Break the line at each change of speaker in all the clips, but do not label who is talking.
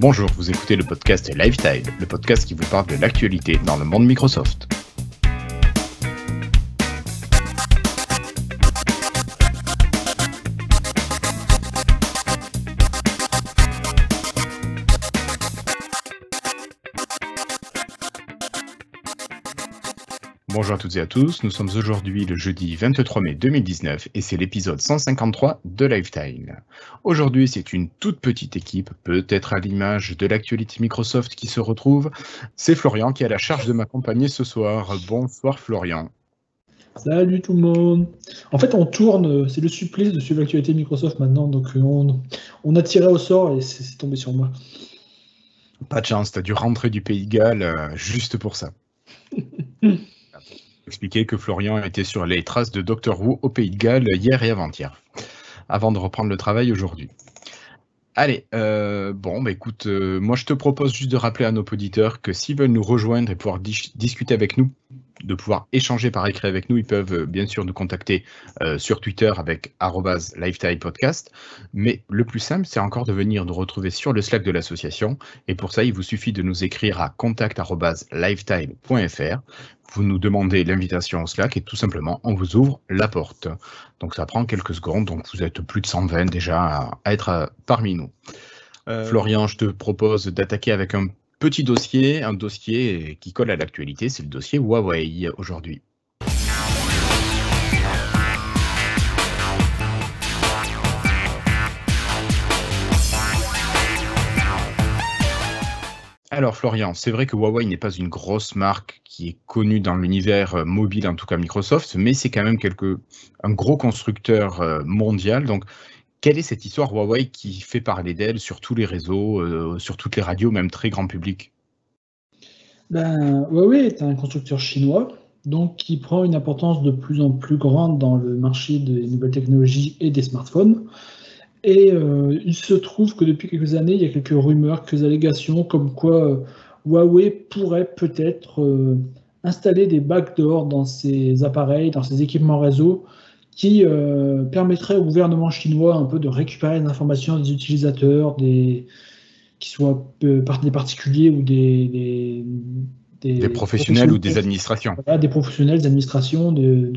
Bonjour, vous écoutez le podcast Lifetime, le podcast qui vous parle de l'actualité dans le monde Microsoft. Bonjour à toutes et à tous, nous sommes aujourd'hui le jeudi 23 mai 2019 et c'est l'épisode 153 de Lifetime. Aujourd'hui c'est une toute petite équipe, peut-être à l'image de l'actualité Microsoft qui se retrouve. C'est Florian qui a la charge de m'accompagner ce soir. Bonsoir Florian.
Salut tout le monde. En fait, on tourne, c'est le supplice de suivre l'actualité Microsoft maintenant, donc on, on a tiré au sort et c'est tombé sur moi.
Pas de chance, t'as dû rentrer du Pays de Galles euh, juste pour ça. expliquer que Florian était sur les traces de Doctor Who au Pays de Galles hier et avant-hier, avant de reprendre le travail aujourd'hui. Allez, euh, bon, bah écoute, euh, moi je te propose juste de rappeler à nos auditeurs que s'ils veulent nous rejoindre et pouvoir discuter avec nous, de pouvoir échanger par écrit avec nous, ils peuvent euh, bien sûr nous contacter euh, sur Twitter avec Lifetime Podcast. Mais le plus simple, c'est encore de venir nous retrouver sur le Slack de l'association. Et pour ça, il vous suffit de nous écrire à contact.lifetime.fr. Vous nous demandez l'invitation au Slack et tout simplement, on vous ouvre la porte. Donc ça prend quelques secondes, donc vous êtes plus de 120 déjà à, être euh, parmi nous. Florian, je te propose d'attaquer avec un petit dossier, un dossier qui colle à l'actualité, c'est le dossier Huawei aujourd'hui. Alors Florian, c'est vrai que Huawei n'est pas une grosse marque qui est connue dans l'univers mobile, en tout cas Microsoft, mais c'est quand même quelque, un gros constructeur euh, mondial. Donc quelle est cette histoire Huawei qui fait parler d'elle sur tous les réseaux, euh, sur toutes les radios, même très grand public?
Ben, Huawei est un constructeur chinois, donc qui prend une importance de plus en plus grande dans le marché des nouvelles technologies et des smartphones. Et euh, il se trouve que depuis quelques années, il y a quelques rumeurs, quelques allégations comme quoi euh, Huawei pourrait peut-être installer des backdoors dans ses appareils, dans ses équipements réseau, qui euh, permettrait au gouvernement chinois un peu de récupérer les informations des utilisateurs, des, qui soient euh, des particuliers ou des,
des, professionnels, ou des administrations.
des professionnels, des administrations. De,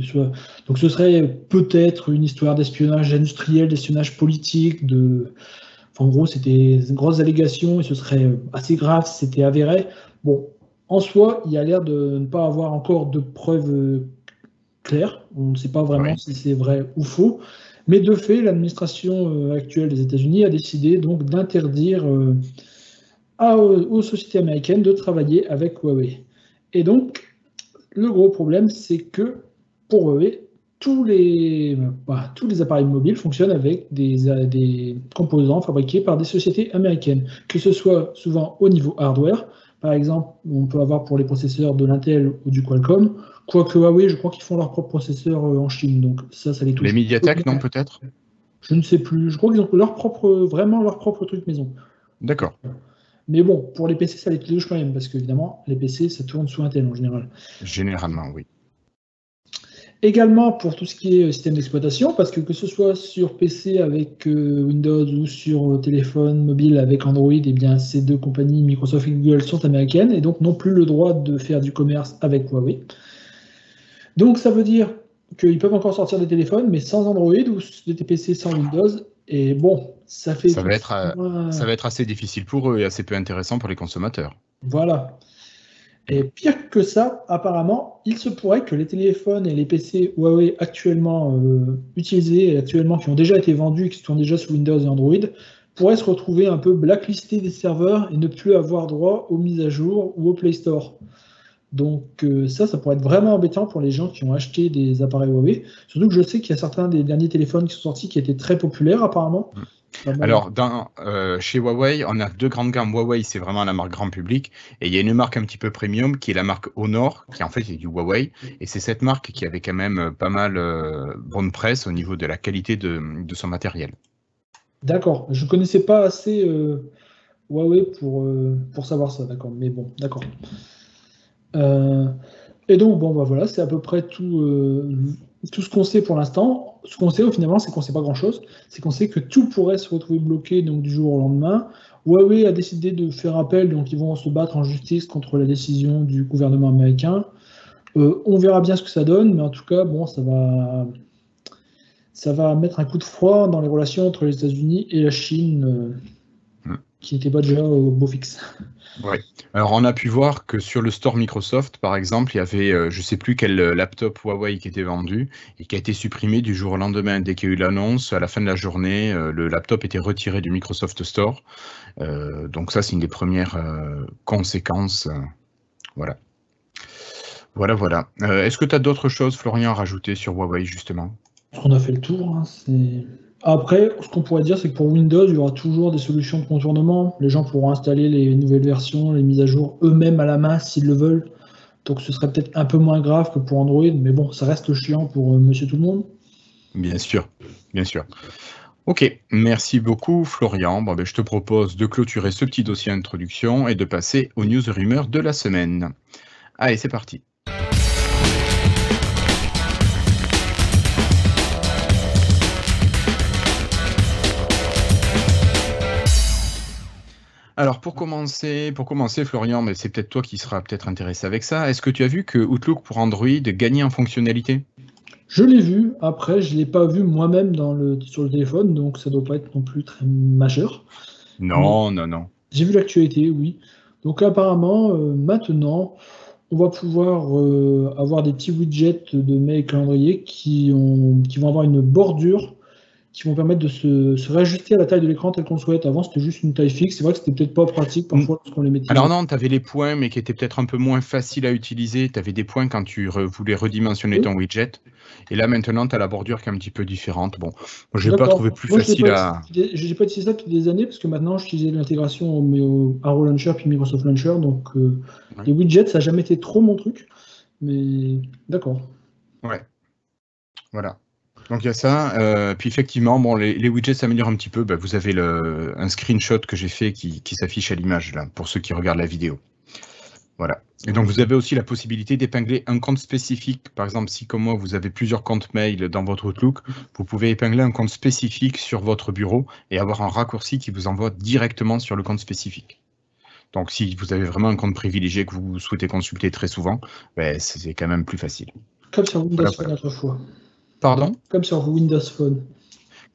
donc ce serait peut-être une histoire d'espionnage industriel, d'espionnage politique. De, en gros, c'était une grosse allégation et ce serait assez grave si c'était avéré. Bon, en soi, il y a l'air de ne pas avoir encore de preuves clair. On ne sait pas vraiment si c'est vrai ou faux. Mais de fait, l'administration euh, actuelle des États-Unis a décidé donc d'interdire euh, aux, sociétés américaines de travailler avec Huawei. Et donc, le gros problème, c'est que pour Huawei, tous les, bah, tous les appareils mobiles fonctionnent avec des, des, composants fabriqués par des sociétés américaines, que ce soit souvent au niveau hardware. Par exemple, on peut avoir pour les processeurs de l'Intel ou du Qualcomm, Quoique Huawei, je crois qu'ils font leur propre processeur euh, en Chine, donc ça, ça les touche.
Les Mediatek, non, peut-être?
Je ne sais plus. Je crois qu'ils ont leur propre, vraiment leur propre truc maison.
D'accord.
Mais bon, pour les PC, ça les touche quand même, parce qu'évidemment, les PC, ça tourne sous Intel en général.
Généralement, oui.
Également pour tout ce qui est euh, système d'exploitation, parce que que ce soit sur PC avec euh, Windows ou sur téléphone mobile avec Android, eh bien ces deux compagnies, Microsoft et Google, sont américaines et donc n'ont plus le droit de faire du commerce avec Huawei. Donc ça veut dire qu'ils peuvent encore sortir des téléphones, mais sans Android ou des PC sans Windows. Et bon, ça fait.
Ça va, être, euh, ça va être assez difficile pour eux et assez peu intéressant pour les consommateurs.
Voilà. Et pire que ça, apparemment, il se pourrait que les téléphones et les PC Huawei actuellement euh, utilisés et actuellement qui ont déjà été vendus et qui sont déjà sous Windows et Android pourraient se retrouver un peu blacklistés des serveurs et ne plus avoir droit aux mises à jour ou au Play Store. Donc euh, ça, ça pourrait être vraiment embêtant pour les gens qui ont acheté des appareils Huawei. Surtout que je sais qu'il y a certains des derniers téléphones qui sont sortis qui étaient très populaires apparemment.
Mm. Alors, dans, euh, chez Huawei, on a deux grandes gammes. Huawei, c'est vraiment la marque grand public. Et il y a une marque un petit peu premium qui est la marque Honor, qui en fait est du Huawei. Et c'est cette marque qui avait quand même pas mal euh, bonne presse au niveau de la qualité de, de son matériel.
D'accord. Je ne connaissais pas assez Huawei pour, pour savoir ça. D'accord. Mais bon, d'accord. Euh, et donc, bon, bah voilà, c'est à peu près tout, euh, tout ce qu'on sait pour l'instant, ce qu'on sait finalement, c'est qu'on ne sait pas grand-chose. C'est qu'on sait que tout pourrait se retrouver bloqué donc, du jour au lendemain. Huawei a décidé de faire appel, donc ils vont se battre en justice contre la décision du gouvernement américain. Euh, on verra bien ce que ça donne, mais en tout cas, bon, ça va, ça va mettre un coup de froid dans les relations entre les États-Unis et la Chine. Qui n'était pas déjà au beau fixe.
Oui. Alors on a pu voir que sur le store Microsoft, par exemple, il y avait, euh, je ne sais plus quel laptop Huawei qui était vendu et qui a été supprimé du jour au lendemain. Dès qu'il y a eu l'annonce, à la fin de la journée, le laptop était retiré du Microsoft Store. donc ça, c'est une des premières conséquences. voilà. Voilà, voilà. Euh, est-ce que tu as d'autres choses, Florian, à rajouter sur Huawei, justement?
On a fait le tour. Hein, Après, ce qu'on pourrait dire, c'est que pour Windows, il y aura toujours des solutions de contournement. Les gens pourront installer les nouvelles versions, les mises à jour eux-mêmes à la main s'ils le veulent. Donc ce serait peut-être un peu moins grave que pour Android, mais bon, ça reste chiant pour euh, monsieur tout le monde.
Bien sûr, bien sûr. Ok, merci beaucoup Florian. Bon, ben, je te propose de clôturer ce petit dossier introduction et de passer aux news rumeurs de la semaine. Allez, c'est parti. Alors pour commencer, pour commencer, Florian, mais c'est peut-être toi qui seras peut-être intéressé avec ça. Est-ce que tu as vu que Outlook pour Android gagnait en fonctionnalité?
Je l'ai vu. Après, je ne l'ai pas vu moi-même le, sur le téléphone, donc ça ne doit pas être non plus très majeur.
Non, non, non.
J'ai vu l'actualité, oui. Donc apparemment, euh, maintenant, on va pouvoir euh, avoir des petits widgets de mail calendrier qui, ont, qui vont avoir une bordure qui vont permettre de se, réajuster à la taille de l'écran tel qu'on souhaite. Avant, c'était juste une taille fixe. C'est vrai que c'était peut-être pas pratique parfois lorsqu'on les mettait.
Alors non, tu avais les points, mais qui étaient peut-être un peu moins faciles à utiliser. Tu avais des points quand tu voulais redimensionner ton widget. Et là, maintenant, tu as la bordure qui est un petit peu différente. Bon, moi, je n'ai pas trouvé plus facile à.
Je n'ai pas utilisé ça depuis des années, parce que maintenant, j'utilisais l'intégration au Arrow Launcher puis Microsoft Launcher. Donc, euh, les widgets, ça n'a jamais été trop mon truc. Mais d'accord.
Ouais. Voilà. Donc il y a ça. Euh, puis effectivement, bon, les, widgets s'améliorent un petit peu. Bah, vous avez le, un screenshot que j'ai fait qui, s'affiche à l'image là pour ceux qui regardent la vidéo. Voilà. Et donc vous avez aussi la possibilité d'épingler un compte spécifique. Par exemple, si comme moi vous avez plusieurs comptes mail dans votre Outlook, vous pouvez épingler un compte spécifique sur votre bureau et avoir un raccourci qui vous envoie directement sur le compte spécifique. Donc si vous avez vraiment un compte privilégié que vous souhaitez consulter très souvent, ben, c'est quand même plus facile.
Comme sur Windows voilà, autrefois.
Pardon
Comme sur Windows Phone.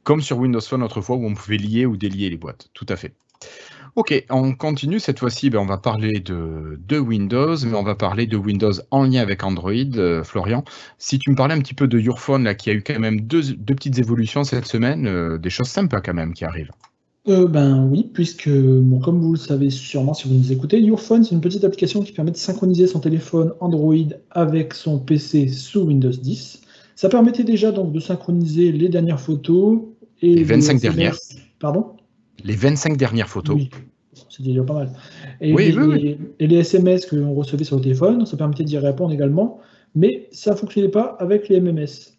Comme sur Windows Phone autrefois où on pouvait lier ou délier les boîtes, tout à fait. Ok, on continue cette fois-ci, ben, on va parler de, de, Windows, mais on va parler de Windows en lien avec Android. Euh, Florian, si tu me parlais un petit peu de Your Phone, là, qui a eu quand même deux, petites évolutions cette semaine, euh, des choses sympas quand même qui arrivent.
Euh, ben oui, puisque bon, comme vous le savez sûrement si vous nous écoutez, Your Phone, c'est une petite application qui permet de synchroniser son téléphone Android avec son PC sous Windows 10. Ça permettait déjà donc de synchroniser les dernières photos
et les 25 dernières.
Pardon?
Les 25 dernières photos.
Oui, c'est déjà pas mal. Et, les, et les SMS que l'on recevait sur le téléphone, ça permettait d'y répondre également, mais ça ne fonctionnait pas avec les MMS.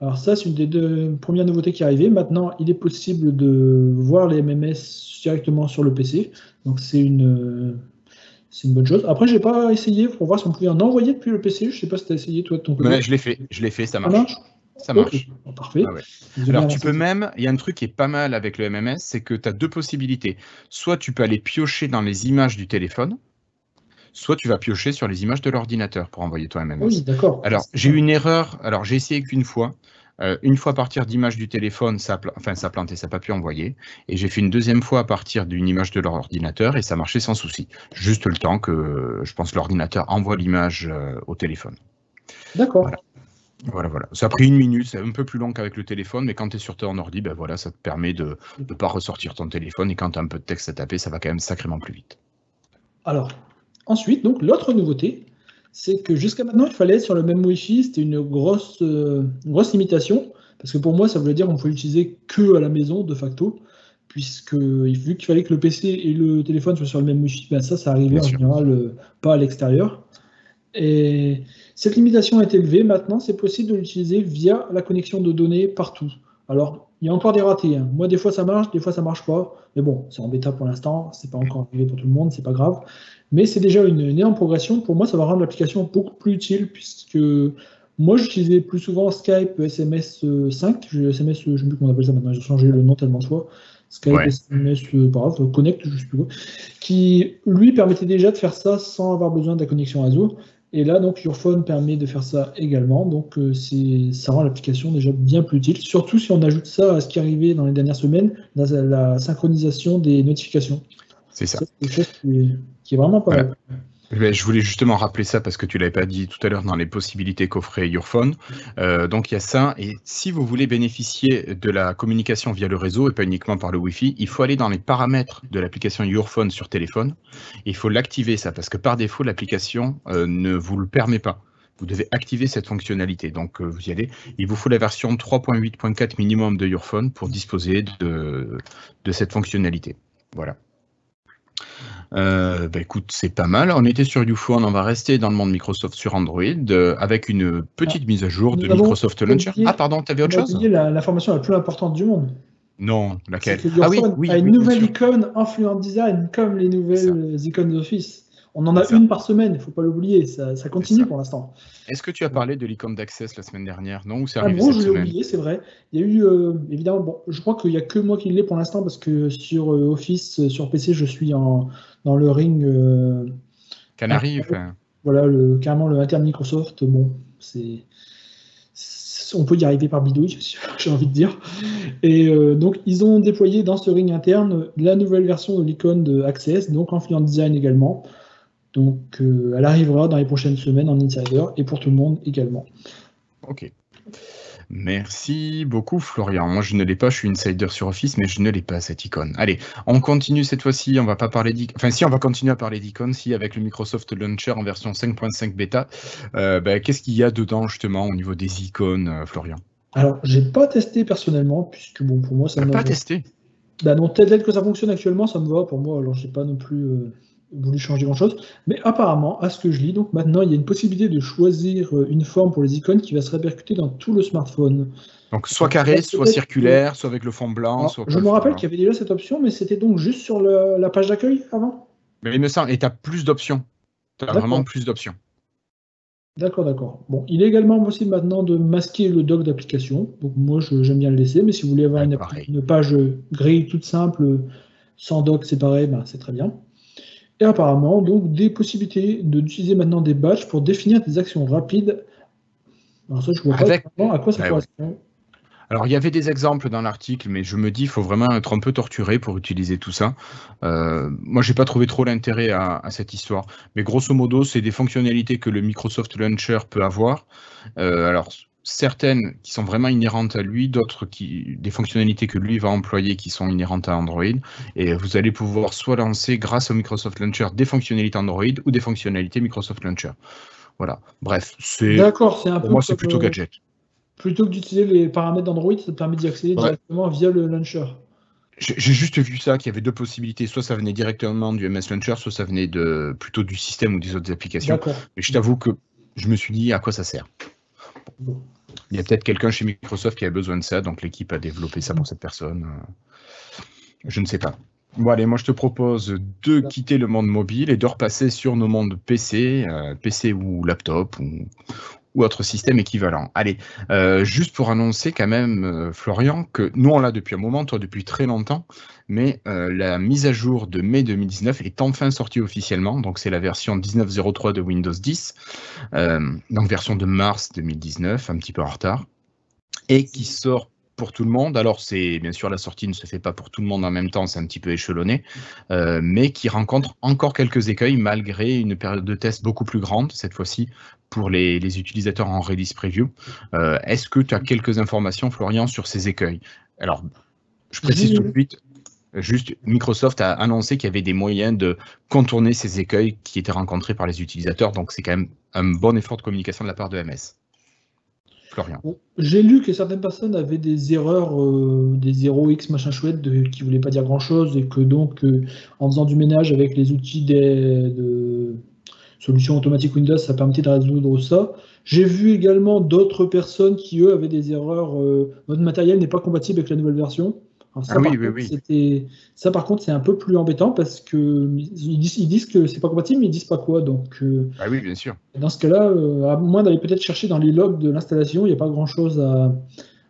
Alors ça, c'est une des deux premières nouveautés qui est arrivée. Maintenant, il est possible de voir les MMS directement sur le PC. Donc c'est une, c'est une bonne chose. Après, je n'ai pas essayé pour voir si on pouvait en envoyer depuis le PC. Je ne sais pas si tu as essayé toi de ton
côté. je l'ai fait, je l'ai fait, ça marche. Ça marche.
parfait.
Ah Alors, tu peux même, il y a un truc qui est pas mal avec le MMS, c'est que tu as deux possibilités. Soit tu peux aller piocher dans les images du téléphone, soit tu vas piocher sur les images de l'ordinateur pour envoyer ton MMS.
Oui, d'accord.
Alors, j'ai eu une erreur. Alors, j'ai essayé qu'une fois. Euh, une fois à partir d'image du téléphone, ça, enfin, ça plantait, ça n'a pas pu envoyer. Et j'ai fait une deuxième fois à partir d'une image de l'ordinateur et ça marchait sans souci. Juste le temps que, je pense, l'ordinateur envoie l'image euh, au téléphone.
D'accord.
Voilà. Voilà, Ça a pris une minute, c'est un peu plus long qu'avec le téléphone, mais quand tu es sur ton ordi, ben voilà, ça te permet de ne pas ressortir ton téléphone et quand tu as un peu de texte à taper, ça va quand même sacrément plus vite.
Alors, ensuite, donc l'autre nouveauté, c'est que jusqu'à maintenant, il fallait être sur le même Wi-Fi. C'était une grosse, euh, grosse limitation, parce que pour moi, ça voulait dire qu'on pouvait l'utiliser que à la maison, de facto, puisque vu qu'il fallait que le PC et le téléphone soient sur le même Wi-Fi, ben ça, ça arrivait en général euh, pas à l'extérieur. Et cette limitation est élevée. Maintenant, c'est possible de l'utiliser via la connexion de données partout. Alors, il y a encore des ratés. Hein. Moi, des fois, ça marche, des fois, ça marche pas. Mais bon, c'est en bêta pour l'instant. C'est pas encore arrivé pour tout le monde, c'est pas grave. Mais c'est déjà une, énorme progression. Pour moi, ça va rendre l'application beaucoup plus utile puisque Moi, j'utilisais plus souvent Skype SMS 5. SMS, je ne sais plus comment on appelle ça maintenant, j'ai changé le nom tellement de fois. Skype SMS, bref, Connect, je sais plus quoi, qui lui permettait déjà de faire ça sans avoir besoin de la connexion réseau. Et là, donc, Yourphone permet de faire ça également. Donc, euh, ça rend l'application déjà bien plus utile, surtout si on ajoute ça à ce qui est arrivé dans les dernières semaines, dans la synchronisation des notifications.
C'est ça.
C'est quelque chose qui est, vraiment pas mal.
Je voulais justement rappeler ça parce que tu l'avais pas dit tout à l'heure dans les possibilités qu'offrait Yourphone. Euh, donc il y a ça. Et si vous voulez bénéficier de la communication via le réseau et pas uniquement par le Wi-Fi, il faut aller dans les paramètres de l'application Yourphone sur téléphone. il faut l'activer ça parce que par défaut l'application euh, ne vous le permet pas. Vous devez activer cette fonctionnalité. Donc euh, vous y allez. Il vous faut la version 3.8.4 minimum de Yourphone pour disposer de cette fonctionnalité. Voilà. Euh, bah, écoute, c'est pas mal. On était sur YouPhone, on va rester dans le monde Microsoft sur Android euh, avec une petite mise à jour de Microsoft Launcher. ah, pardon, tu avais autre chose
L'information la, plus importante du monde.
Non, laquelle
Ah oui, oui, a une nouvelle icône Influent Design comme les nouvelles icônes d'Office. On en a une par semaine, il ne faut pas l'oublier, ça, continue pour l'instant.
Est-ce que tu as parlé de l'icône d'Access la semaine dernière? Non, ou c'est
ah
arrivé
bon, je l'ai oublié, c'est vrai. Il y a eu, euh, évidemment, bon, je crois qu'il n'y a que moi qui l'ai pour l'instant parce que sur euh, Office, euh, sur PC, je suis en, dans le ring.
Canary, enfin.
Voilà, le, carrément le interne Microsoft, bon, c'est on peut y arriver par bidouille, j'ai envie de dire. Et donc, ils ont déployé dans ce ring interne la nouvelle version de l'icône de Access, donc en Fluent Design également. Donc, euh, elle arrivera dans les prochaines semaines en Insider et pour tout le monde également.
Ok. Merci beaucoup Florian. Moi je ne l'ai pas, je suis insider sur Office, mais je ne l'ai pas cette icône. Allez, on continue cette fois-ci, on va pas parler d'icônes. Enfin si, on va continuer à parler d'icônes, si avec le Microsoft Launcher en version 5.5 bêta. Euh, ben, qu'est-ce qu'il y a dedans justement au niveau des icônes, euh, Florian?
Alors, j'ai pas testé personnellement, puisque bon pour moi ça
ne. Pas testé?
Bah non, tel que ça fonctionne actuellement, ça me va pour moi, alors j'ai pas non plus voulu changer grand-chose. Mais apparemment, à ce que je lis, donc maintenant, il y a une possibilité de choisir euh, une forme pour les icônes qui va se répercuter dans tout le smartphone.
Donc soit carré, soit circulaire, soit avec le fond blanc. soit
je me rappelle qu'il y avait déjà cette option, mais c'était donc juste sur la page d'accueil avant?
Mais il me semble, et tu as plus d'options. Tu as vraiment plus d'options.
D'accord, d'accord. Bon, il est également possible maintenant de masquer le doc d'application. Donc moi, j'aime bien le laisser, mais si vous voulez avoir une, une, page grille toute simple, sans doc séparé, ben, c'est très bien. Et apparemment, donc, des possibilités d'utiliser maintenant des badges pour définir des actions rapides. Alors ça, je vois pas à quoi ça correspond.
Alors, il y avait des exemples dans l'article, mais je me dis, il faut vraiment être un peu torturé pour utiliser tout ça. Euh, moi, j'ai pas trouvé trop l'intérêt à, cette histoire. Mais grosso modo, c'est des fonctionnalités que le Microsoft Launcher peut avoir. Euh, alors, certaines qui sont vraiment inhérentes à lui, d'autres qui des fonctionnalités que lui va employer qui sont inhérentes à Android. Et vous allez pouvoir soit lancer grâce au Microsoft Launcher des fonctionnalités Android ou des fonctionnalités Microsoft Launcher. Voilà. Bref, c'est
D'accord, c'est un
pour moi c'est plutôt gadget.
Plutôt que d'utiliser les paramètres d'Android, ça te permet d'y accéder directement via le launcher.
J'ai juste vu ça, qu'il y avait deux possibilités. Soit ça venait directement du MS Launcher, soit ça venait de, plutôt du système ou des autres applications. Mais je t'avoue que je me suis dit à quoi ça sert. Il y a peut-être quelqu'un chez Microsoft qui a besoin de ça, donc l'équipe a développé ça pour cette personne. Je ne sais pas. Bon, allez, moi je te propose de quitter le monde mobile et de repasser sur nos mondes PC, euh, PC ou laptop ou, ou autre système équivalent. Allez, euh, juste pour annoncer quand même, euh, Florian, que nous on l'a depuis un moment, toi depuis très longtemps, mais euh, la mise à jour de mai 2019 est enfin sortie officiellement, donc c'est la version 19.03 de Windows 10, donc version de mars 2019, un petit peu en retard, et qui sort pour tout le monde. Alors, c'est bien sûr la sortie ne se fait pas pour tout le monde en même temps, c'est un petit peu échelonné, euh, mais qui rencontre encore quelques écueils malgré une période de test beaucoup plus grande cette fois-ci pour les, utilisateurs en release preview. Euh, est-ce que tu as quelques informations, Florian, sur ces écueils? Alors, je précise tout de suite. Juste, Microsoft a annoncé qu'il y avait des moyens de contourner ces écueils qui étaient rencontrés par les utilisateurs, donc c'est quand même un bon effort de communication de la part de MS.
J'ai lu que certaines personnes avaient des erreurs, euh, des 0x machin chouette, de, qui ne voulaient pas dire grand chose, et que donc, euh, en faisant du ménage avec les outils de solutions automatiques Windows, ça permettait de résoudre ça. J'ai vu également d'autres personnes qui, eux, avaient des erreurs. Euh, votre matériel n'est pas compatible avec la nouvelle version. Ça,
Ah oui, oui,
contre,
oui.
c'était- ça, par contre, c'est un peu plus embêtant parce que ils disent, ils disent que c'est pas compatible, mais ils disent pas quoi. Donc, euh,
Ah oui, bien sûr.
dans ce cas-là, euh, à moins d'aller peut-être chercher dans les logs de l'installation, il n'y a pas grand-chose à,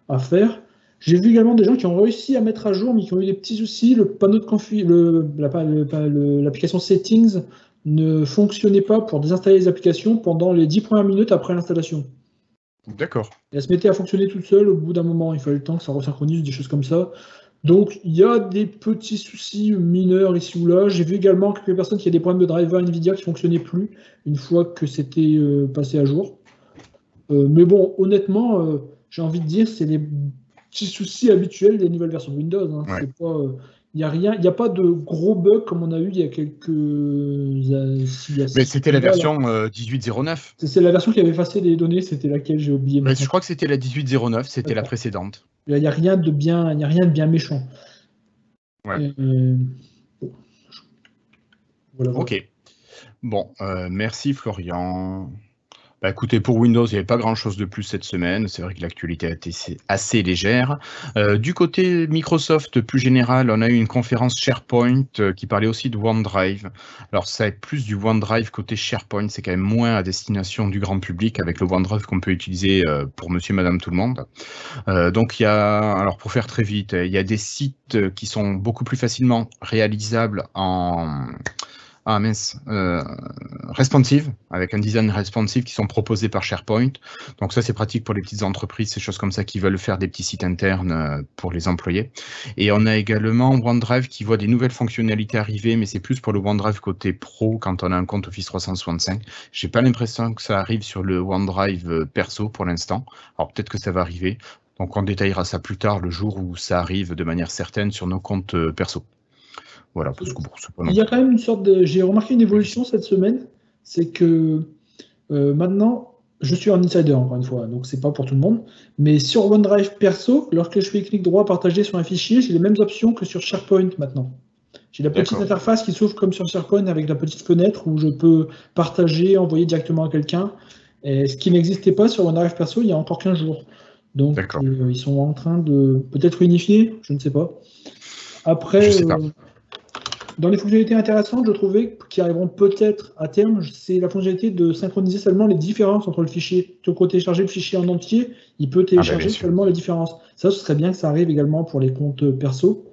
à faire. J'ai vu également des gens qui ont réussi à mettre à jour, mais qui ont eu des petits soucis. Le panneau de config, le, la- le- l'application Settings ne fonctionnait pas pour désinstaller les applications pendant les 10 premières minutes après l'installation.
D'accord.
Et elle se mettait à fonctionner toute seule au bout d'un moment. Il fallait le temps que ça resynchronise, des choses comme ça. Donc, il y a des petits soucis mineurs ici ou là. J'ai vu également quelques personnes qui avaient des problèmes de driver NVIDIA qui ne fonctionnaient plus une fois que c'était euh, passé à jour. Euh, mais bon, honnêtement, euh, j'ai envie de dire, c'est les petits soucis habituels des nouvelles versions de Windows. hein.
Ouais.
C'est pas, il n'y a rien, il n'y a pas de gros bugs comme on a eu il y a quelques. il y a
Mais c'était la version euh, 1809.
C'est la version qui avait effacé les données, c'était laquelle j'ai oublié.
Mais
maintenant.
je crois que c'était la 1809, c'était la précédente.
Il n'y a rien de bien, il y a rien de bien méchant.
Ouais.
Euh, bon. Voilà, voilà.
Ok. Bon, euh, merci Florian. Bah, écoutez, pour Windows, il n'y avait pas grand-chose de plus cette semaine. C'est vrai que l'actualité a été assez- légère. Euh, du côté Microsoft, plus général, on a eu une conférence SharePoint euh, qui parlait aussi de OneDrive. Alors, ça est plus du OneDrive côté SharePoint, c'est quand même moins à destination du grand public avec le OneDrive qu'on peut utiliser euh, pour monsieur, madame, tout le monde. Donc, il y a, alors pour faire très vite, il y a des sites qui sont beaucoup plus facilement réalisables en, ah euh, responsive, avec un design responsive qui sont proposés par SharePoint. Donc ça, c'est pratique pour les petites entreprises, ces choses comme ça qui veulent faire des petits sites internes euh, pour les employés. Et on a également OneDrive qui voit des nouvelles fonctionnalités arriver, mais c'est plus pour le OneDrive côté pro quand on a un compte Office 365. J'ai pas l'impression que ça arrive sur le OneDrive euh, perso pour l'instant. Alors peut-être que ça va arriver. Donc on détaillera ça plus tard, le jour où ça arrive de manière certaine sur nos comptes perso. Voilà, parce que bon, pas
Il y a quand même une sorte de. J'ai remarqué une évolution cette semaine, c'est que euh, maintenant, je suis un insider encore une fois, donc c'est pas pour tout le monde. Mais sur OneDrive perso, lorsque je fais clic droit partager sur un fichier, j'ai les mêmes options que sur SharePoint maintenant. J'ai la petite interface qui s'ouvre comme sur SharePoint avec la petite fenêtre où je peux partager, envoyer directement à quelqu'un. Et ce qui n'existait pas sur OneDrive perso il y a encore 15 jours. Donc euh, ils sont en train de peut-être unifier, je ne sais pas. Après,
Je sais pas.
euh, dans les fonctionnalités intéressantes, je trouvais, qui arriveront peut-être à terme, c'est la fonctionnalité de synchroniser seulement les différences entre le fichier. Tu peux télécharger le fichier en entier, il peut télécharger
Ah bah, sûr.
seulement les différences. Ça, ce serait bien que ça arrive également pour les comptes perso.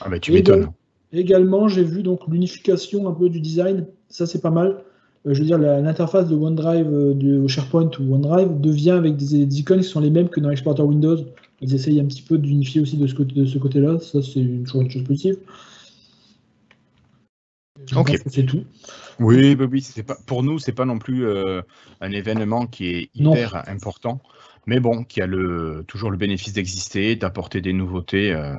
Ah bah tu m'étonnes.
Également, j'ai vu donc l'unification un peu du design, ça c'est pas mal. Euh, je veux dire, l'interface de OneDrive, euh, de SharePoint ou OneDrive devient avec des, des icônes qui sont les mêmes que dans l'explorateur Windows. Ils essayent un petit peu d'unifier aussi de ce, côté, de ce côté-là. Ça, c'est chose, une chose positive. Je
Ok.
pense que C'est tout.
Oui, bah oui, c'est pas pour nous, c'est pas non plus euh, un événement qui est
Non.
hyper important, mais bon, qui a le toujours le bénéfice d'exister, d'apporter des nouveautés euh,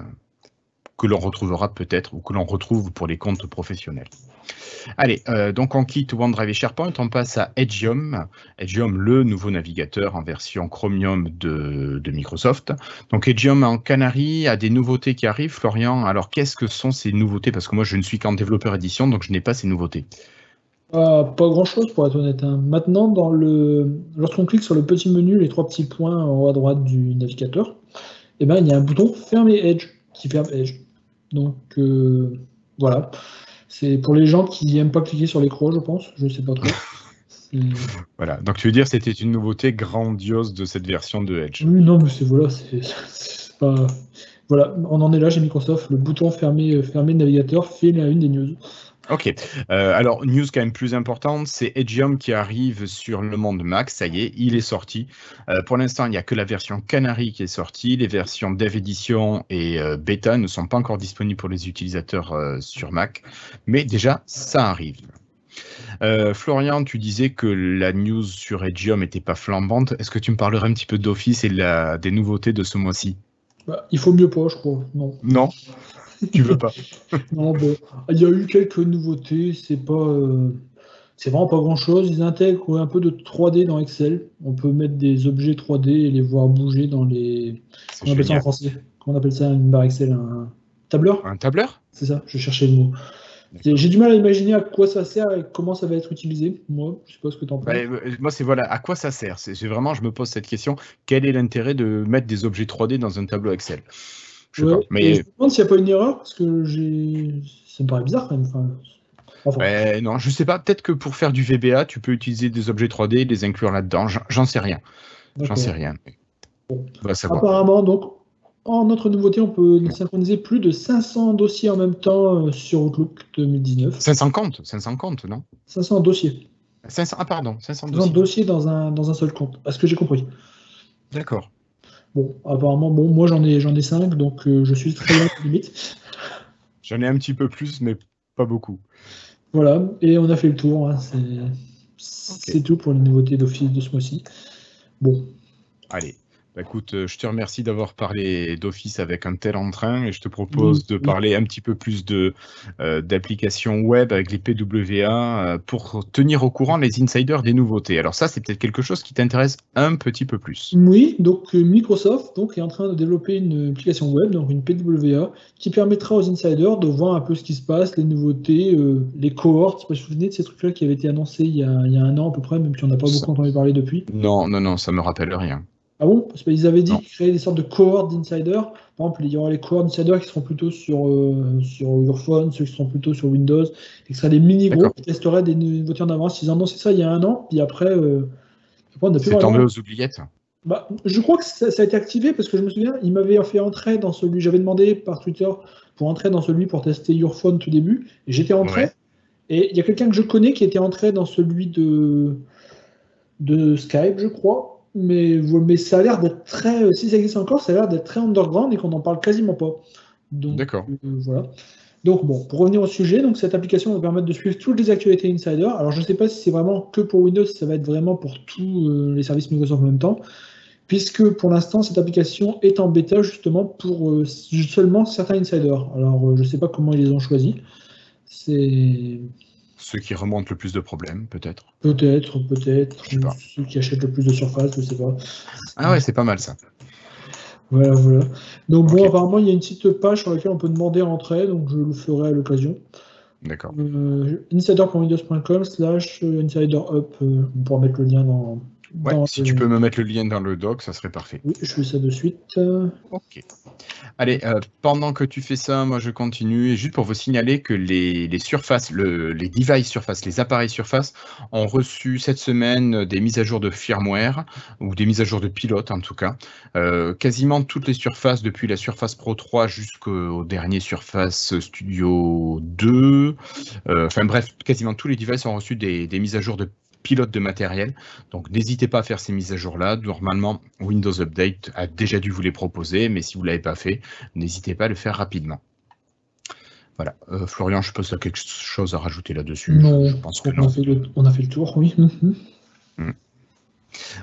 que l'on retrouvera peut-être ou que l'on retrouve pour les comptes professionnels. Allez, euh, donc on quitte OneDrive et SharePoint, on passe à Edgeium. Edgeium, le nouveau navigateur en version Chromium de, Microsoft. Donc Edgeium en Canary a des nouveautés qui arrivent. Florian, alors qu'est-ce que sont ces nouveautés? Parce que moi je ne suis qu'en développeur édition, donc je n'ai pas ces nouveautés.
Ah, pas grand-chose pour être honnête. hein. Maintenant, lorsqu'on clique sur le petit menu, les trois petits points en haut à droite du navigateur, eh ben, il y a un bouton Fermer Edge qui ferme Edge. Donc euh, voilà. C'est pour les gens qui n'aiment pas cliquer sur l'écran, je pense. Je ne sais pas trop.
Voilà, donc tu veux dire c'était une nouveauté grandiose de cette version de Edge.
Oui, non, mais c'est voilà, c'est pas. Voilà, on en est là chez Microsoft. Le bouton fermer, fermer le navigateur fait la une des news.
Ok, Euh, alors news quand même plus importante, c'est Edgeium qui arrive sur le monde Mac, ça y est, il est sorti. Euh, pour l'instant, il n'y a que la version Canary qui est sortie, les versions Dev Edition et euh, Beta ne sont pas encore disponibles pour les utilisateurs sur Mac, mais déjà, ça arrive. Florian, tu disais que la news sur Edgeium n'était pas flambante. Est-ce que tu me parlerais un petit peu d'Office et de la- des nouveautés de ce mois-ci?
Bah, il faut mieux pas, je crois. Non.
Non? Tu veux pas
Non, bon, il y a eu quelques nouveautés, c'est pas, euh, c'est vraiment pas grand chose. Ils intègrent un peu de 3D dans Excel. On peut mettre des objets 3D et les voir bouger dans les.
C'est
Comment on appelle ça en français? Comment on appelle ça une barre Excel? Un tableur?
Un tableur?
C'est ça, je cherchais le mot. J'ai du mal à imaginer à quoi ça sert et comment ça va être utilisé. Moi, je sais pas ce que tu en penses.
Bah, euh, moi, c'est voilà, à quoi ça sert? C'est c'est vraiment, je me pose cette question. Quel est l'intérêt de mettre des objets 3D dans un tableau Excel? Je sais pas. Mais...
je me demande s'il n'y a pas une erreur, parce que j'ai... ça me paraît bizarre quand même.
Enfin... non, je sais pas. Peut-être que pour faire du VBA, tu peux utiliser des objets 3D et les inclure là-dedans. J'en sais rien. J'en sais rien.
Apparemment, donc, en notre nouveauté, on peut synchroniser plus de 500 dossiers en même temps euh, sur Outlook 2019.
500 comptes 500 comptes, non?
500 dossiers.
500, ah pardon, 500
dossiers. dossiers dans un, dans un seul compte, à ce que j'ai compris.
D'accord.
Bon, apparemment, bon, moi j'en ai, j'en ai 5, donc euh, je suis très loin limite.
J'en ai un petit peu plus, mais pas beaucoup.
Voilà, et on a fait le tour. Hein, c'est tout pour les nouveautés d'Office de ce mois-ci. Bon.
Allez, bah, écoute, euh, je te remercie d'avoir parlé d'Office avec un tel entrain et je te propose de parler un petit peu plus de euh, d'applications web avec les PWA euh, pour tenir au courant les insiders des nouveautés. Alors ça, c'est peut-être quelque chose qui t'intéresse un petit peu plus.
Oui, donc Microsoft donc, est en train de développer une application web, donc une PWA, qui permettra aux insiders de voir un peu ce qui se passe, les nouveautés, les cohortes. Je me souviens de ces trucs-là qui avaient été annoncés il y, a, il y, a, un an à peu près, même si on n'a pas beaucoup entendu parler depuis.
Non, non, non, ça me rappelle rien.
Ah bon? Parce qu'ils avaient dit qu'ils créaient des sortes de cohortes d'insiders. Par exemple, il y aura les cohortes d'insiders qui seront plutôt sur, euh, sur your phone, ceux qui seront plutôt sur Windows, et ce seraient des mini-groupes qui testeraient des nouveautés en avance. Ils ont annoncé ça il y a un an, puis après, euh,
C'est tombé aux oubliettes.
Bah, je crois que ça, a été activé parce que je me souviens, il m'avait fait entrer dans celui, j'avais demandé par Twitter pour entrer dans celui pour tester Your Phone tout début, et j'étais entré. Et il y a quelqu'un que je connais qui était entré dans celui de, de Skype, je crois mais, mais ça a l'air d'être très, si ça existe encore, ça a l'air d'être très underground et qu'on n'en parle quasiment pas.
D'accord.
Euh, voilà. Donc bon, pour revenir au sujet, donc cette application va permettre de suivre toutes les actualités Insider. Alors je ne sais pas si c'est vraiment que pour Windows, ça va être vraiment pour tous euh, les services Microsoft en même temps, puisque pour l'instant cette application est en bêta justement pour euh, seulement certains insiders. Alors je ne sais pas comment ils les ont choisis. C'est
ceux qui remontent le plus de problèmes, peut-être.
Peut-être, peut-être. Ceux qui achètent le plus de surface, je ne sais pas.
Ah ouais, c'est pas mal ça.
Voilà, voilà. Donc bon, apparemment, il y a une petite page sur laquelle on peut demander à entrer, donc je le ferai à l'occasion.
D'accord.
Euh, insider.windows.com slash insiderup, euh, on pourra mettre le lien dans,
Ouais, si tu peux me mettre le lien dans le doc, ça serait parfait.
Oui, je fais ça de suite.
Ok. Allez, euh, pendant que tu fais ça, moi je continue. Et juste pour vous signaler que les, surfaces, les devices surface, les appareils surface ont reçu cette semaine des mises à jour de firmware ou des mises à jour de pilote en tout cas. Euh, quasiment toutes les surfaces depuis la Surface Pro 3 jusqu'au dernier Surface Studio 2. Euh, enfin bref, quasiment tous les devices ont reçu des, des mises à jour de pilote de matériel. Donc n'hésitez pas à faire ces mises à jour-là. Normalement, Windows Update a déjà dû vous les proposer, mais si vous ne l'avez pas fait, n'hésitez pas à le faire rapidement. Voilà. Euh, Florian, je pense que tu as quelque chose à rajouter là-dessus.
Non, je pense que on, A fait le, on a fait le tour, oui.
Mmh.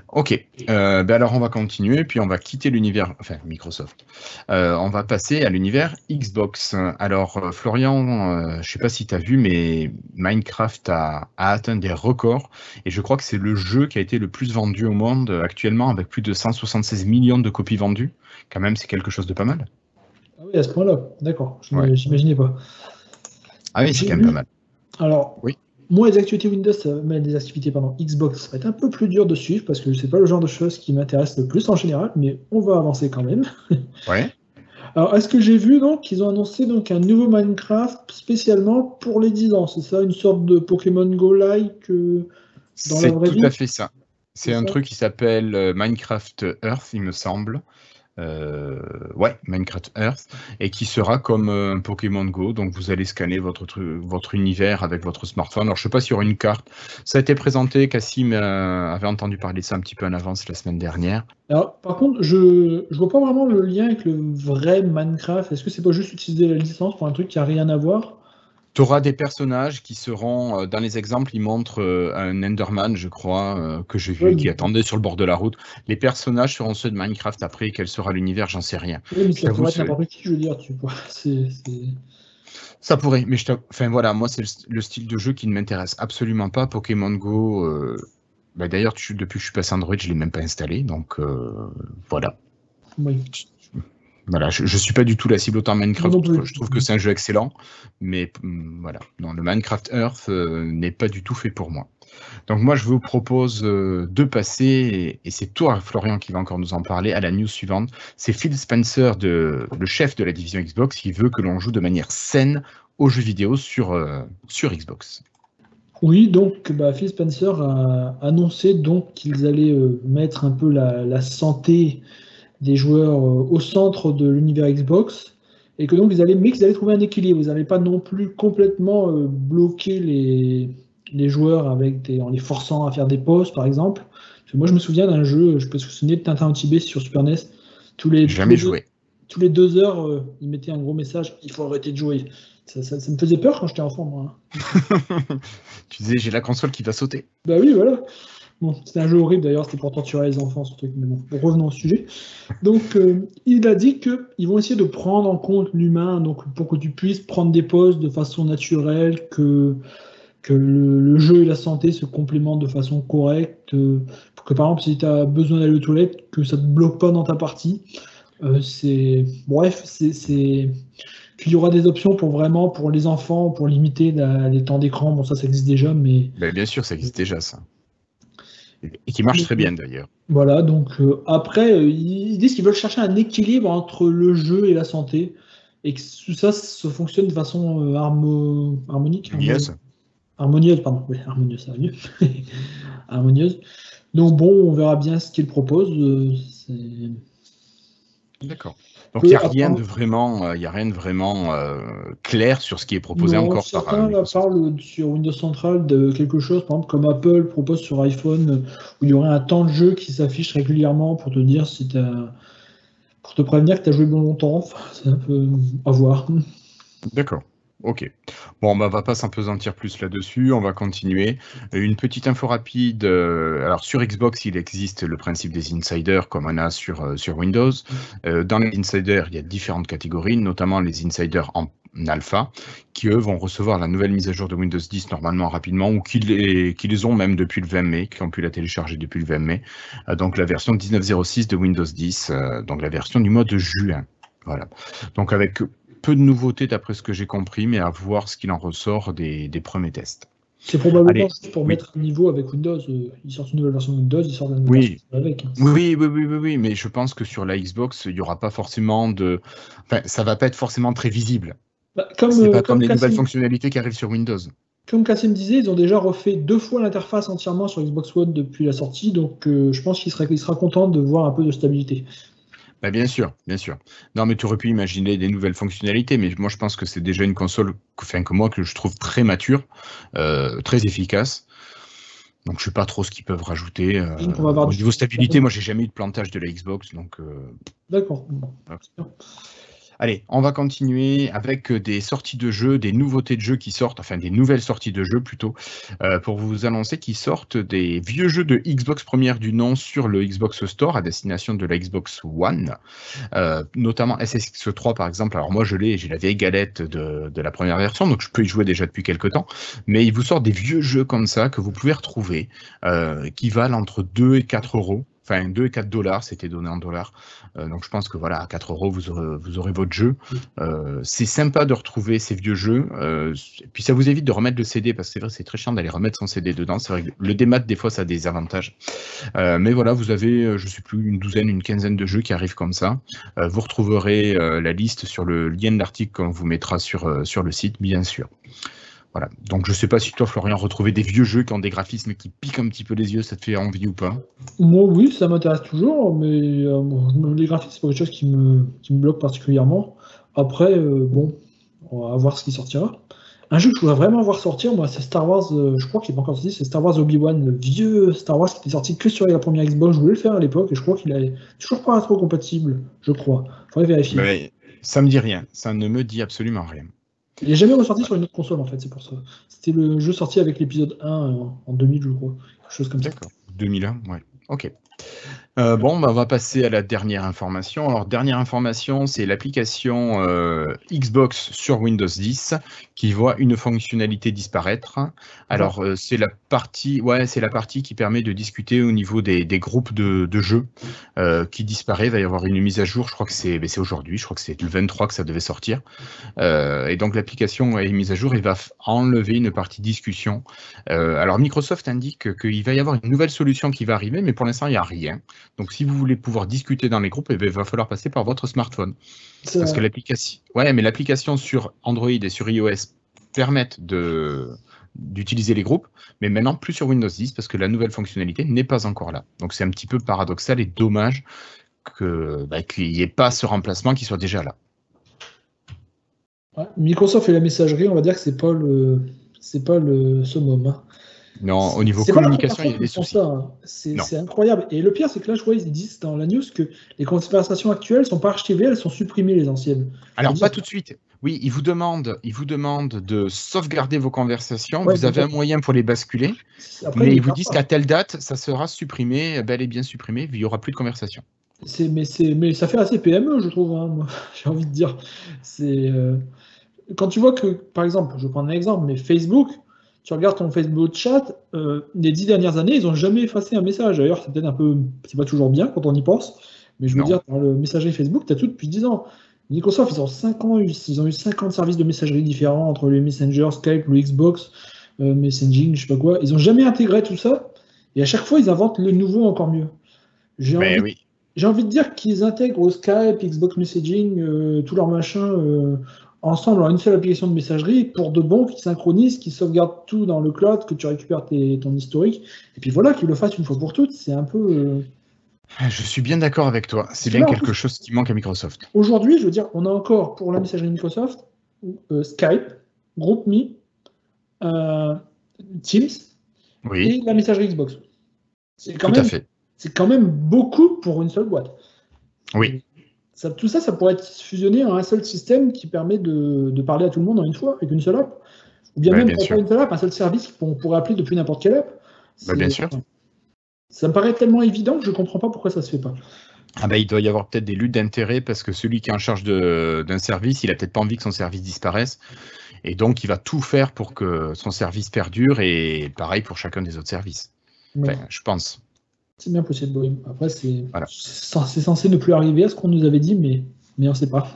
Ok, euh, ben alors on va continuer, puis on va quitter l'univers, enfin Microsoft. Euh, on va passer à l'univers Xbox. Alors euh, Florian, je ne sais pas si tu as vu, mais Minecraft a, atteint des records, et je crois que c'est le jeu qui a été le plus vendu au monde actuellement, avec plus de 176 millions de copies vendues. Quand même, c'est quelque chose de pas mal.
Ah oui, à ce point-là, d'accord, je n'imaginais pas.
Ah oui, c'est quand même pas mal.
Alors, oui. Moi, les activités Windows, mais les activités pardon, Xbox, ça va être un peu plus dur de suivre parce que c'est pas le genre de choses qui m'intéresse le plus en général, mais on va avancer quand même.
Ouais.
Alors, est-ce que j'ai vu donc qu'ils ont annoncé donc un nouveau Minecraft spécialement pour les 10 ans C'est ça, une sorte de Pokémon Go-like euh,
dans la vraie vie? C'est tout à fait ça. C'est un truc qui s'appelle euh, Minecraft Earth, il me semble. Euh, ouais, Minecraft Earth, et qui sera comme euh, un Pokémon Go. Donc vous allez scanner votre, votre univers avec votre smartphone. Alors je sais pas s'il y aura une carte. Ça a été présenté, Cassim euh, avait entendu parler de ça un petit peu en avance la semaine dernière.
Alors par contre, je ne vois pas vraiment le lien avec le vrai Minecraft. Est-ce que c'est pas juste utiliser la licence pour un truc qui a rien à voir?
Tu auras des personnages qui seront, euh, dans les exemples, ils montrent euh, un Enderman, je crois, euh, que j'ai vu, qui attendait sur le bord de la route. Les personnages seront ceux de Minecraft après, quel sera l'univers, j'en sais rien.
Oui, mais ça pourrait être n'importe qui, je veux dire, tu vois.
Ça pourrait, mais je enfin voilà, moi c'est le, style de jeu qui ne m'intéresse absolument pas. Pokémon Go, bah, d'ailleurs depuis que je suis passé Android, je ne l'ai même pas installé, donc voilà.
Oui.
Voilà, je ne suis pas du tout la cible autant Minecraft. Je trouve que c'est un jeu excellent, mais mm, voilà, non, le Minecraft Earth euh, n'est pas du tout fait pour moi. Donc moi, je vous propose euh, de passer, et, c'est toi, Florian, qui va encore nous en parler, à la news suivante. C'est Phil Spencer, de, le chef de la division Xbox, qui veut que l'on joue de manière saine aux jeux vidéo sur, euh, sur Xbox.
Oui, donc bah, Phil Spencer a annoncé donc qu'ils allaient mettre un peu la, santé des joueurs au centre de l'univers Xbox et que donc ils allaient, mais qu'ils allaient trouver un équilibre. Ils n'allaient pas non plus complètement bloquer les, les joueurs avec des, en les forçant à faire des pauses, par exemple. moi, je me souviens d'un jeu, je peux me souvenir de Tintin au Tibet sur Super NES.
Tous les, Jamais joué.
tous les deux heures, euh, ils mettaient un gros message il faut arrêter de jouer. Ça, me faisait peur quand j'étais enfant, moi.
Hein. tu disais j'ai la console qui va sauter.
Bah oui, voilà. C'était un jeu horrible d'ailleurs, c'était pour torturer les enfants, ce truc, mais bon, revenons au sujet. Donc, euh, il a dit qu'ils vont essayer de prendre en compte l'humain, donc pour que tu puisses prendre des pauses de façon naturelle, que le, jeu et la santé se complémentent de façon correcte, euh, que par exemple si tu as besoin d'aller aux toilettes, que ça ne te bloque pas dans ta partie. Euh, c'est bref, c'est qu'il y aura des options pour vraiment pour les enfants, pour limiter les temps d'écran. Bon, ça, ça existe déjà, mais.
Ben, bien sûr, ça existe déjà, ça. Et qui marche très bien d'ailleurs.
Voilà, donc euh, après, ils disent qu'ils veulent chercher un équilibre entre le jeu et la santé, et que tout ça, ça fonctionne de façon harmonique.
Yes
harmonieuse, pardon, oui, harmonieuse, ça va mieux. harmonieuse. Donc bon, on verra bien ce qu'il propose. Euh,
D'accord. Donc il n'y a, rien de vraiment, euh, a rien de vraiment euh, clair sur ce qui est proposé encore
par. Certains parlent sur Windows Central de quelque chose, par exemple comme Apple propose sur iPhone, où il y aurait un temps de jeu qui s'affiche régulièrement pour te dire si tu pour te prévenir que tu as joué bon longtemps. Enfin, c'est un peu à voir.
D'accord. Ok. Bon, bah, on va pas s'impesantir plus là-dessus, on va continuer. Une petite info rapide. Euh, alors, sur Xbox, il existe le principe des insiders comme on a sur, euh, Windows. Euh, dans les insiders, il y a différentes catégories, notamment les insiders en alpha, qui eux vont recevoir la nouvelle mise à jour de Windows 10 normalement rapidement, ou qui les, qui les ont même depuis le 20 mai, qui ont pu la télécharger depuis le 20 mai. donc la version 19.06 de Windows 10, donc la version du mois de juin. Voilà. Donc avec peu de nouveautés d'après ce que j'ai compris, mais à voir ce qu'il en ressort des, premiers tests.
C'est probablement pour mettre un niveau avec Windows. Euh, ils sortent une nouvelle version de Windows, ils sortent une nouvelle
oui. version avec. Hein. Oui, oui, oui, oui, oui, mais je pense que sur la Xbox, il n'y aura pas forcément de. Enfin, ça va pas être forcément très visible. Bah, comme, c'est pas euh, comme, les nouvelles fonctionnalités qui arrivent sur Windows.
Comme Cassim disait, ils ont déjà refait deux fois l'interface entièrement sur Xbox One depuis la sortie, donc euh, je pense qu'il sera, il sera content de voir un peu de stabilité.
Bah, bien sûr, bien sûr. Non, mais tu aurais pu imaginer des nouvelles fonctionnalités, mais moi je pense que c'est déjà une console, enfin, que moi que je trouve très mature, euh, très efficace. Donc je sais pas trop ce qu'ils peuvent rajouter. Euh, au niveau stabilité, moi j'ai jamais eu de plantage de la Xbox, donc. Euh,
D'accord.
Allez, on va continuer avec euh, des sorties de jeux, des nouveautés de jeux qui sortent, enfin des nouvelles sorties de jeux plutôt, euh, pour vous annoncer qu'ils sortent des vieux jeux de Xbox première du nom sur le Xbox Store à destination de la Xbox One, euh, notamment SSX3 par exemple. Alors moi je l'ai, j'ai la vieille galette de, la première version, donc je peux y jouer déjà depuis quelques temps, mais il vous sort des vieux jeux comme ça que vous pouvez retrouver, qui valent entre 2 et 4 euros enfin 2 et 4 dollars, c'était donné en dollars. Euh, donc je pense que voilà, à 4 euros, vous aurez, vous aurez votre jeu. Euh, c'est sympa de retrouver ces vieux jeux. Euh, et puis ça vous évite de remettre le CD, parce que c'est vrai, c'est très chiant d'aller remettre son CD dedans. C'est vrai que le démat, des fois, ça a des avantages. mais voilà, vous avez, je sais plus, une douzaine, une quinzaine de jeux qui arrivent comme ça. vous retrouverez la liste sur le lien de l'article qu'on vous mettra sur, sur le site, bien sûr. Voilà. Donc je sais pas si toi, Florian, retrouver des vieux jeux qui ont des graphismes qui piquent un petit peu les yeux, ça te fait envie ou pas?
Moi, oui, ça m'intéresse toujours, mais euh, les graphismes, c'est pas quelque chose qui me, qui me bloque particulièrement. Après, euh, bon, on va voir ce qui sortira. Un jeu que je voudrais vraiment voir sortir, moi, c'est Star Wars, euh, je crois qu'il n'est pas encore sorti, c'est Star Wars Obi-Wan, le vieux Star Wars qui était sorti que sur la première Xbox. Je voulais le faire à l'époque et je crois qu'il est toujours pas trop compatible, je crois. Faudrait vérifier.
Mais ça me dit rien, ça ne me dit absolument rien.
Il n'est jamais ressorti sur une autre console en fait, c'est pour ça. C'était le jeu sorti avec l'épisode 1 en 2000, je crois. Chose comme ça.
D'accord. 2001, ouais. Ok. Euh, bon, bah, on va passer à la dernière information. Alors, dernière information, c'est l'application euh, Xbox sur Windows 10 qui voit une fonctionnalité disparaître. Alors, euh, c'est la partie, ouais, c'est la partie qui permet de discuter au niveau des, groupes de, jeux qui disparaît. Il va y avoir une mise à jour. Je crois que c'est, aujourd'hui. Je crois que c'est le 23 que ça devait sortir. et donc, l'application est mise à jour. Il va enlever une partie discussion. alors, Microsoft indique qu'il va y avoir une nouvelle solution qui va arriver, mais pour l'instant, il n'y a rien. Donc, si vous voulez pouvoir discuter dans les groupes, eh ben, il va falloir passer par votre smartphone. Parce que l'application, ouais, mais l'application sur Android et sur iOS permettent de d'utiliser les groupes, mais maintenant plus sur Windows 10 parce que la nouvelle fonctionnalité n'est pas encore là. Donc c'est un petit peu paradoxal et dommage bah, qu'il n'y ait pas ce remplacement qui soit déjà là.
Microsoft et la messagerie, on va dire que c'est pas le c'est pas le summum. Hein.
Non, au niveau communication, il y a des soucis.
Hein. C'est incroyable. Et le pire, c'est que là, je vois, ils disent dans la news que les conversations actuelles sont pas archivées, elles sont supprimées, les anciennes.
Alors, pas tout de suite. Oui, ils vous demandent, ils vous demandent de sauvegarder vos conversations. vous avez un moyen pour les basculer. mais ils vous disent qu'à telle date, ça sera supprimé, bel et bien supprimé, il n'y aura plus de conversation.
Mais, mais ça fait assez PME, je trouve, hein, j'ai envie de dire. Euh, quand tu vois que, par exemple, je vais prendre un exemple, mais Facebook, tu regardes ton Facebook chat, euh, les dix dernières années, ils n'ont jamais effacé un message. D'ailleurs, c'est peut-être un peu, c'est pas toujours bien quand on y pense, mais je veux dire, dans le messagerie Facebook, tu as tout depuis 10 ans. Microsoft, ils ont 5 ans, ils ont eu 50 services de messagerie différents entre les Messenger, Skype, le Xbox, euh, Messaging, je sais pas quoi. Ils n'ont jamais intégré tout ça, et à chaque fois, ils inventent le nouveau encore mieux. J'ai envie, envie, de dire qu'ils intègrent au Skype, Xbox Messaging, euh, tout leur machin ensemble en une seule application de messagerie pour de bon qui synchronise, qui sauvegarde tout dans le cloud, que tu récupères ton historique. Et puis voilà, qu'ils le fassent une fois pour toutes, c'est un peu. Euh,
je suis bien d'accord avec toi. C'est bien quelque chose qui manque à Microsoft.
Aujourd'hui, je veux dire, on a encore pour la messagerie Microsoft euh, Skype, GroupMe, euh, Teams et la messagerie Xbox.
C'est quand, même,
c'est quand même beaucoup pour une seule boîte.
Oui
tout ça, ça pourrait être fusionné en un seul système qui permet de, parler à tout le monde en une fois, avec une seule app. Ou bien même pas une seule app, un seul service qu'on pourrait appeler depuis n'importe quelle app.
Bah, bien sûr.
Ça me paraît tellement évident que je ne comprends pas pourquoi ça ne se fait pas.
Ah bah, il doit y avoir peut-être des luttes d'intérêt parce que celui qui est en charge d'un service, il a peut-être pas envie que son service disparaisse. Et donc, il va tout faire pour que son service perdure et pareil pour chacun des autres services. je pense.
C'est bien possible, Après, c'est censé ne plus arriver à ce qu'on nous avait dit, mais, mais on ne sait pas.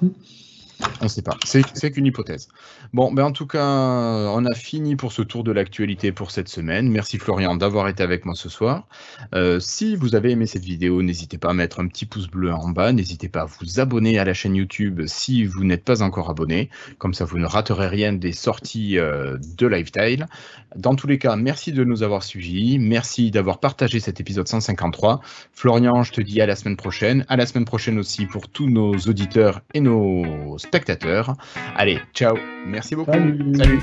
On ne sait pas. C'est qu'une hypothèse. Bon, ben en tout cas, on a fini pour ce tour de l'actualité pour cette semaine. Merci Florian d'avoir été avec moi ce soir. Euh, si vous avez aimé cette vidéo, n'hésitez pas à mettre un petit pouce bleu en bas. N'hésitez pas à vous abonner à la chaîne YouTube si vous n'êtes pas encore abonné. Comme ça, vous ne raterez rien des sorties euh, de Lifetile. Dans tous les cas, merci de nous avoir suivis. Merci d'avoir partagé cet épisode 153. Florian, je te dis à la semaine prochaine. À la semaine prochaine aussi pour tous nos auditeurs et nos spectateurs. Allez, ciao. Merci beaucoup. Salut.